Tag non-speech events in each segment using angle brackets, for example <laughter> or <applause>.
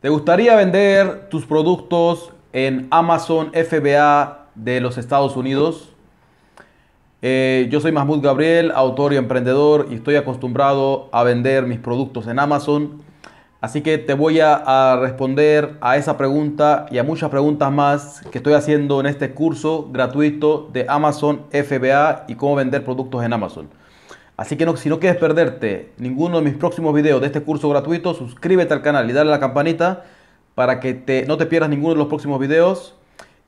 ¿Te gustaría vender tus productos en Amazon FBA de los Estados Unidos? Eh, yo soy Mahmoud Gabriel, autor y emprendedor, y estoy acostumbrado a vender mis productos en Amazon. Así que te voy a, a, responder a esa pregunta y a muchas preguntas más que estoy haciendo en este curso gratuito de Amazon FBA y cómo vender productos en Amazon. Así que si no quieres perderte ninguno de mis próximos videos de este curso gratuito, suscríbete al canal y dale la campanita para que te, no te pierdas ninguno de los próximos videos.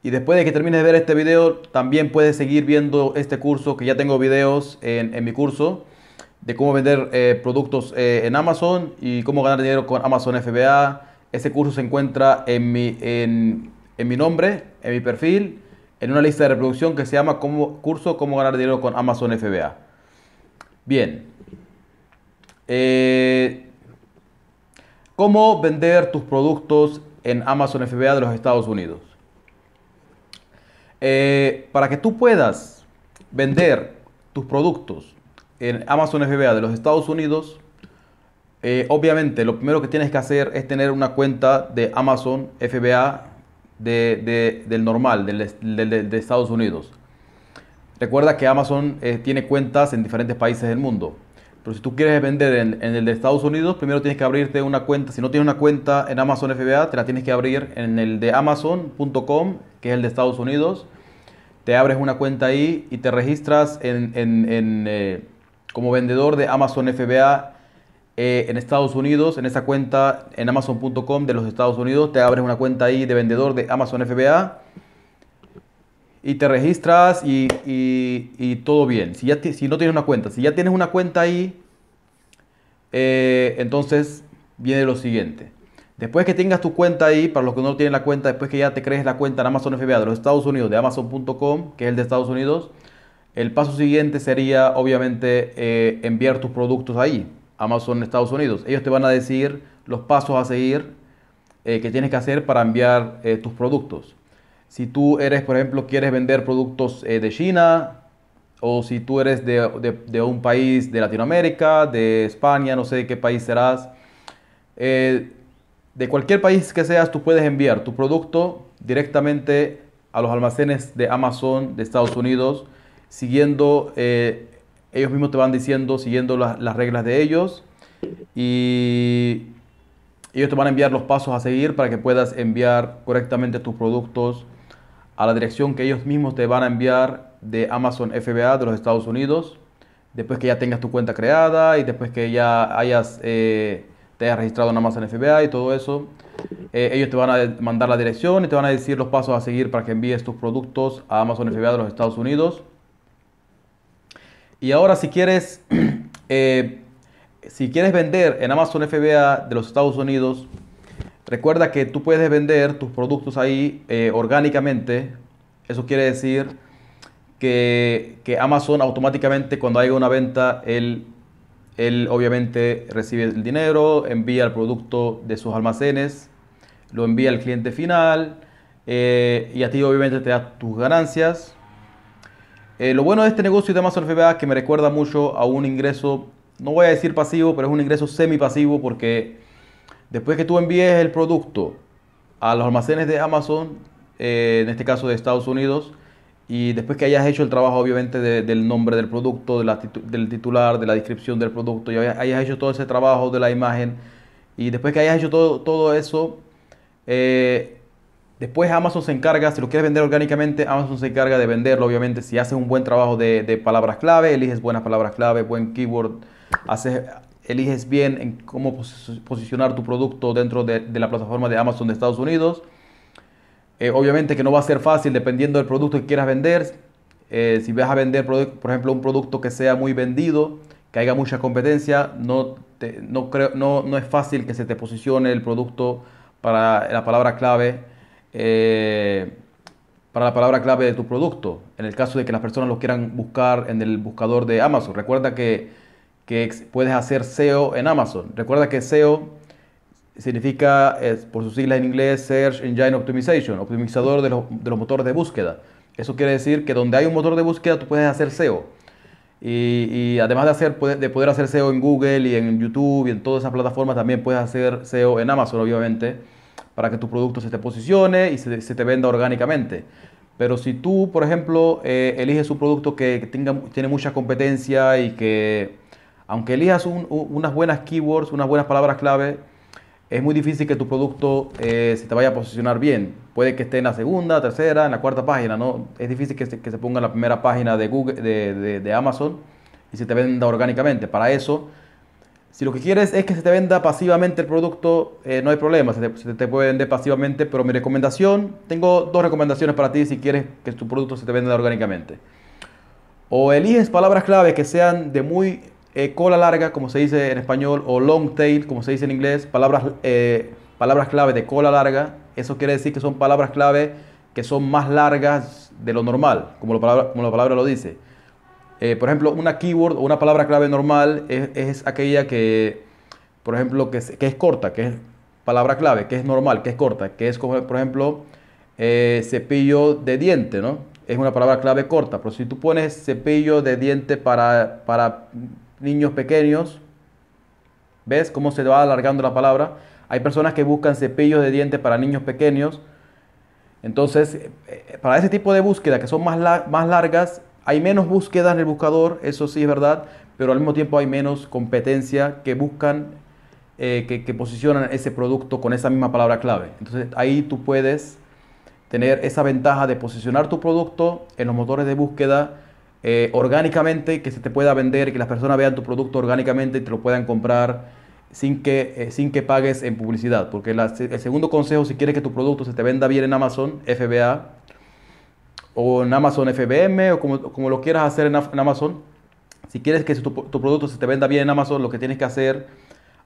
Y después de que termines de ver este video, también puedes seguir viendo este curso, que ya tengo videos en, mi curso de cómo vender eh, productos eh, en Amazon y cómo ganar dinero con Amazon FBA. Este curso se encuentra en mi, en, en mi nombre, en mi perfil, en una lista de reproducción que se llama como, curso Cómo ganar dinero con Amazon FBA. Bien. Eh, ¿Cómo vender tus productos en Amazon FBA de los Estados Unidos? Eh, para que tú puedas vender tus productos en Amazon FBA de los Estados Unidos, eh, obviamente lo primero que tienes que hacer es tener una cuenta de Amazon FBA de, de, del normal, del, de Estados Unidos. Recuerda que Amazon eh, tiene cuentas en diferentes países del mundo. Pero si tú quieres vender en, en, el de Estados Unidos, primero tienes que abrirte una cuenta. Si no tienes una cuenta en Amazon FBA, te la tienes que abrir en el de amazon.com, que es el de Estados Unidos. Te abres una cuenta ahí y te registras eh, como vendedor de Amazon FBA eh, en Estados Unidos. En esa cuenta en amazon.com de los Estados Unidos, te abres una cuenta ahí de vendedor de Amazon FBA y te registras y, y, todo bien. Si, ya si no tienes una cuenta, si ya tienes una cuenta ahí, eh, entonces viene lo siguiente. Después que tengas tu cuenta ahí, para los que no tienen la cuenta, después que ya te crees la cuenta en Amazon FBA de los Estados Unidos, de Amazon.com, que es el de Estados Unidos, el paso siguiente sería obviamente eh, enviar tus productos ahí, Amazon Estados Unidos. Ellos te van a decir los pasos a seguir eh, que tienes que hacer para enviar tus productos. Si tú eres, por ejemplo, quieres vender productos eh, de China, o si tú eres de, de, de, un país de Latinoamérica, de España, no sé de qué país serás, eh, de cualquier país que seas, tú puedes enviar tu producto directamente a los almacenes de Amazon de Estados Unidos, siguiendo, eh, ellos mismos te van diciendo, siguiendo la, las reglas de ellos, y ellos te van a enviar los pasos a seguir para que puedas enviar correctamente tus productos a la dirección que ellos mismos te van a enviar de Amazon FBA de los Estados Unidos, después que ya tengas tu cuenta creada y después que ya hayas, eh, te hayas registrado en Amazon FBA y todo eso, eh, ellos te van a mandar la dirección y te van a decir los pasos a seguir para que envíes tus productos a Amazon FBA de los Estados Unidos. Y ahora si quieres, <clears throat> eh, si quieres vender en Amazon FBA de los Estados Unidos, Recuerda que tú puedes vender tus productos ahí eh, orgánicamente. Eso quiere decir que, que, Amazon automáticamente cuando haya una venta, él, él obviamente recibe el dinero, envía el producto de sus almacenes, lo envía al cliente final eh, y a ti obviamente te da tus ganancias. Eh, lo bueno de este negocio de Amazon FBA que me recuerda mucho a un ingreso, no voy a decir pasivo, pero es un ingreso semi pasivo porque Después que tú envíes el producto a los almacenes de Amazon, eh, en este caso de Estados Unidos, y después que hayas hecho el trabajo obviamente de, del nombre del producto, del titular, de la descripción del producto, y hayas hecho todo ese trabajo de la imagen, y después que hayas hecho todo, todo eso, eh, después Amazon se encarga, si lo quieres vender orgánicamente, Amazon se encarga de venderlo, obviamente, si haces un buen trabajo de, de palabras clave, eliges buenas palabras clave, buen keyword, haces eliges bien en cómo posicionar tu producto dentro de, la plataforma de Amazon de Estados Unidos. Eh, obviamente que no va a ser fácil dependiendo del producto que quieras vender. Eh, si vas a vender, por ejemplo, un producto que sea muy vendido, que haya mucha competencia, no, no, creo, no, no es fácil que se te posicione el producto para la palabra clave. Eh, para la palabra clave de tu producto, en el caso de que las personas lo quieran buscar en el buscador de Amazon. Recuerda que que puedes hacer SEO en Amazon. Recuerda que SEO significa, es, por sus siglas en inglés, Search Engine Optimization, optimizador de, lo, de, los motores de búsqueda. Eso quiere decir que donde hay un motor de búsqueda tú puedes hacer SEO. Y, y además de, hacer, de poder hacer SEO en Google y en YouTube y en todas esas plataformas, también puedes hacer SEO en Amazon, obviamente. para que tu producto se te posicione y se, se te venda orgánicamente. Pero si tú, por ejemplo, eh, eliges un producto que tenga, tiene mucha competencia y que, aunque elijas unas buenas keywords, unas buenas palabras clave, es muy difícil que tu producto eh, se te vaya a posicionar bien. Puede que esté en la segunda, tercera, en la cuarta página, ¿no? Es difícil que se, se ponga en la primera página de, Google, de, Amazon y se te venda orgánicamente. Para eso si lo que quieres es que se te venda pasivamente el producto, eh, no hay problema, se te, puede vender pasivamente, pero mi recomendación, tengo dos recomendaciones para ti si quieres que tu producto se te venda orgánicamente. O eliges palabras clave que sean de muy eh, cola larga, como se dice en español, o long tail, como se dice en inglés, palabras, eh, palabras clave de cola larga. Eso quiere decir que son palabras clave que son más largas de lo normal, como la palabra, como la palabra lo dice. Eh, por ejemplo, una keyword o una palabra clave normal es, aquella que, por ejemplo, que es, que es, corta, que es palabra clave, que es normal, que es corta, que es como, por ejemplo, cepillo de diente, ¿no? Es una palabra clave corta, pero si tú pones cepillo de diente para, para niños pequeños, ¿ves cómo se va alargando la palabra? Hay personas que buscan cepillos de diente para niños pequeños. Entonces, eh, para ese tipo de búsqueda que son más, más largas, hay menos búsqueda en el buscador, eso sí es verdad, pero al mismo tiempo hay menos competencia que buscan, eh, que, posicionan ese producto con esa misma palabra clave. Entonces ahí tú puedes tener esa ventaja de posicionar tu producto en los motores de búsqueda eh, orgánicamente, que se te pueda vender, que las personas vean tu producto orgánicamente y te lo puedan comprar sin que, eh, sin que pagues en publicidad. Porque el segundo consejo, si quieres que tu producto se te venda bien en Amazon, FBA, o en Amazon FBM o como, como lo quieras hacer en, Amazon. Si quieres que tu, producto se te venda bien en Amazon, lo que tienes que hacer,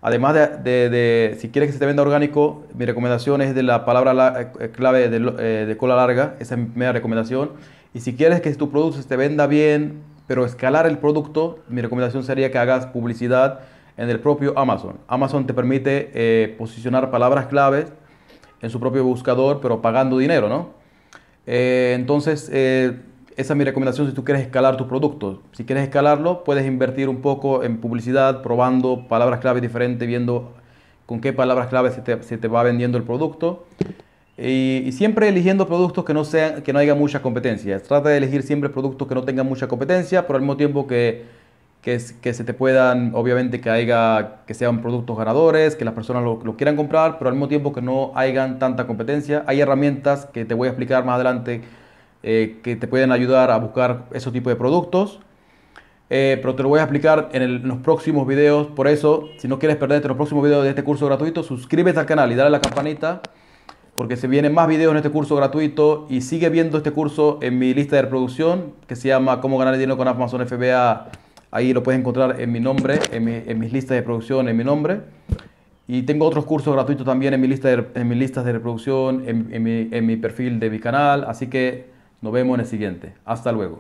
además de, si quieres que se te venda orgánico, mi recomendación es de la palabra eh, clave de, de, cola larga, esa es mi primera recomendación. Y si quieres que tu producto se te venda bien, pero escalar el producto, mi recomendación sería que hagas publicidad en el propio Amazon. Amazon te permite eh, posicionar palabras claves en su propio buscador, pero pagando dinero, ¿no? Eh, entonces, eh, esa es mi recomendación si tú quieres escalar tu producto. Si quieres escalarlo, puedes invertir un poco en publicidad, probando palabras clave diferentes, viendo con qué palabras clave se te, va vendiendo el producto. Y, siempre eligiendo productos que no, sean, que no haya mucha competencia. Trata de elegir siempre productos que no tengan mucha competencia, pero al mismo tiempo que, que, se te puedan, obviamente que haya, que sean productos ganadores, que las personas lo, quieran comprar, pero al mismo tiempo que no hayan tanta competencia. Hay herramientas que te voy a explicar más adelante eh, que te pueden ayudar a buscar esos tipos de productos. Eh, pero te lo voy a explicar en, los próximos videos. Por eso, si no quieres perderte los próximos videos de este curso gratuito, suscríbete al canal y dale a la campanita. Porque se vienen más videos en este curso gratuito y sigue viendo este curso en mi lista de reproducción que se llama Cómo ganar dinero con Amazon FBA Ahí lo puedes encontrar en mi nombre, en, mis listas de producción, en mi nombre. Y tengo otros cursos gratuitos también en mi lista de, en mis listas de reproducción, en, en, mi, en mi perfil de mi canal. Así que nos vemos en el siguiente. Hasta luego.